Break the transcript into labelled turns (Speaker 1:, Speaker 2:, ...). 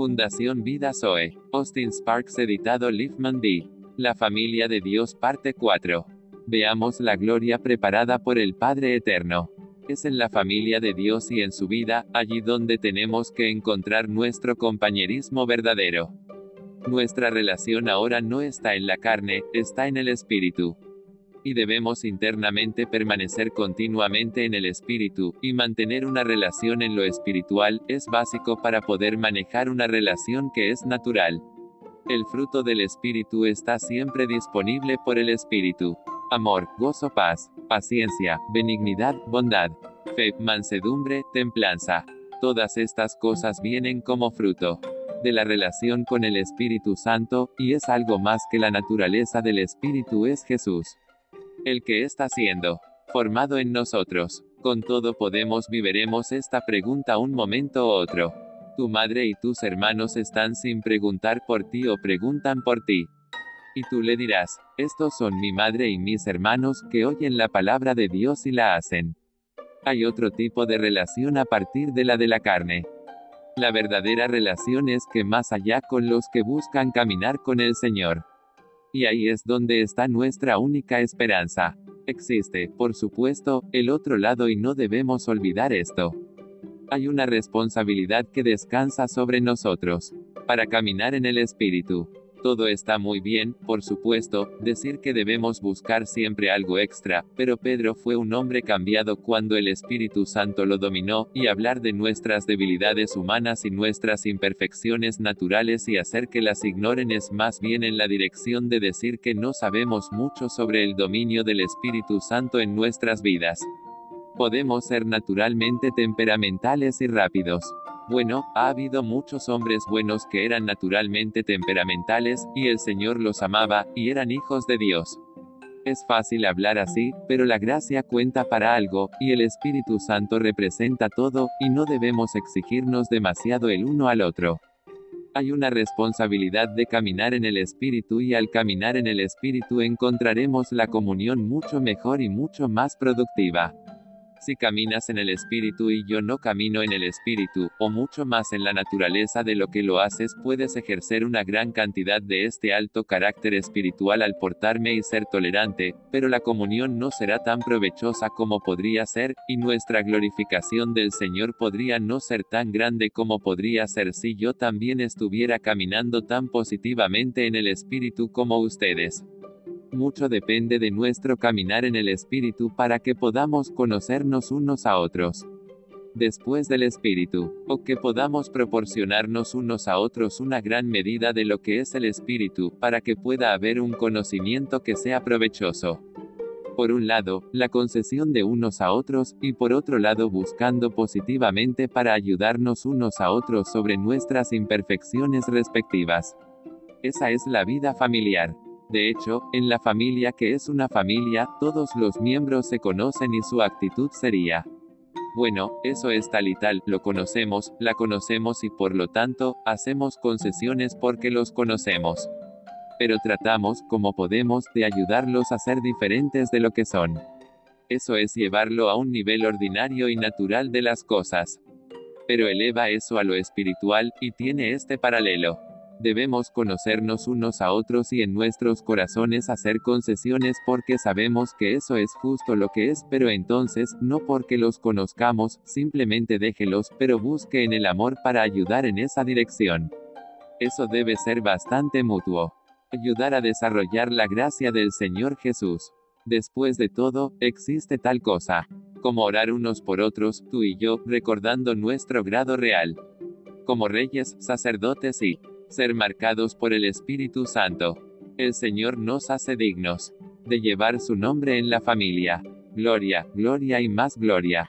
Speaker 1: Fundación Vida Zoe. Austin Sparks editado Liefman D. La familia de Dios parte 4. Veamos la gloria preparada por el Padre Eterno. Es en la familia de Dios y en su vida, allí donde tenemos que encontrar nuestro compañerismo verdadero. Nuestra relación ahora no está en la carne, está en el Espíritu y debemos internamente permanecer continuamente en el espíritu, y mantener una relación en lo espiritual, es básico para poder manejar una relación que es natural. El fruto del espíritu está siempre disponible por el espíritu. Amor, gozo, paz, paciencia, benignidad, bondad, fe, mansedumbre, templanza. Todas estas cosas vienen como fruto de la relación con el Espíritu Santo, y es algo más que la naturaleza del Espíritu es Jesús el que está siendo formado en nosotros. Con todo podemos viveremos esta pregunta un momento u otro. Tu madre y tus hermanos están sin preguntar por ti o preguntan por ti. Y tú le dirás, estos son mi madre y mis hermanos que oyen la palabra de Dios y la hacen. Hay otro tipo de relación a partir de la de la carne. La verdadera relación es que más allá con los que buscan caminar con el Señor. Y ahí es donde está nuestra única esperanza. Existe, por supuesto, el otro lado y no debemos olvidar esto. Hay una responsabilidad que descansa sobre nosotros, para caminar en el Espíritu. Todo está muy bien, por supuesto, decir que debemos buscar siempre algo extra, pero Pedro fue un hombre cambiado cuando el Espíritu Santo lo dominó, y hablar de nuestras debilidades humanas y nuestras imperfecciones naturales y hacer que las ignoren es más bien en la dirección de decir que no sabemos mucho sobre el dominio del Espíritu Santo en nuestras vidas. Podemos ser naturalmente temperamentales y rápidos. Bueno, ha habido muchos hombres buenos que eran naturalmente temperamentales, y el Señor los amaba, y eran hijos de Dios. Es fácil hablar así, pero la gracia cuenta para algo, y el Espíritu Santo representa todo, y no debemos exigirnos demasiado el uno al otro. Hay una responsabilidad de caminar en el Espíritu y al caminar en el Espíritu encontraremos la comunión mucho mejor y mucho más productiva. Si caminas en el espíritu y yo no camino en el espíritu, o mucho más en la naturaleza de lo que lo haces, puedes ejercer una gran cantidad de este alto carácter espiritual al portarme y ser tolerante, pero la comunión no será tan provechosa como podría ser, y nuestra glorificación del Señor podría no ser tan grande como podría ser si yo también estuviera caminando tan positivamente en el espíritu como ustedes. Mucho depende de nuestro caminar en el Espíritu para que podamos conocernos unos a otros. Después del Espíritu, o que podamos proporcionarnos unos a otros una gran medida de lo que es el Espíritu, para que pueda haber un conocimiento que sea provechoso. Por un lado, la concesión de unos a otros, y por otro lado buscando positivamente para ayudarnos unos a otros sobre nuestras imperfecciones respectivas. Esa es la vida familiar. De hecho, en la familia que es una familia, todos los miembros se conocen y su actitud sería, bueno, eso es tal y tal, lo conocemos, la conocemos y por lo tanto, hacemos concesiones porque los conocemos. Pero tratamos, como podemos, de ayudarlos a ser diferentes de lo que son. Eso es llevarlo a un nivel ordinario y natural de las cosas. Pero eleva eso a lo espiritual, y tiene este paralelo. Debemos conocernos unos a otros y en nuestros corazones hacer concesiones porque sabemos que eso es justo lo que es, pero entonces, no porque los conozcamos, simplemente déjelos, pero busque en el amor para ayudar en esa dirección. Eso debe ser bastante mutuo. Ayudar a desarrollar la gracia del Señor Jesús. Después de todo, existe tal cosa como orar unos por otros, tú y yo, recordando nuestro grado real. Como reyes, sacerdotes y ser marcados por el Espíritu Santo. El Señor nos hace dignos de llevar su nombre en la familia. Gloria, gloria y más gloria.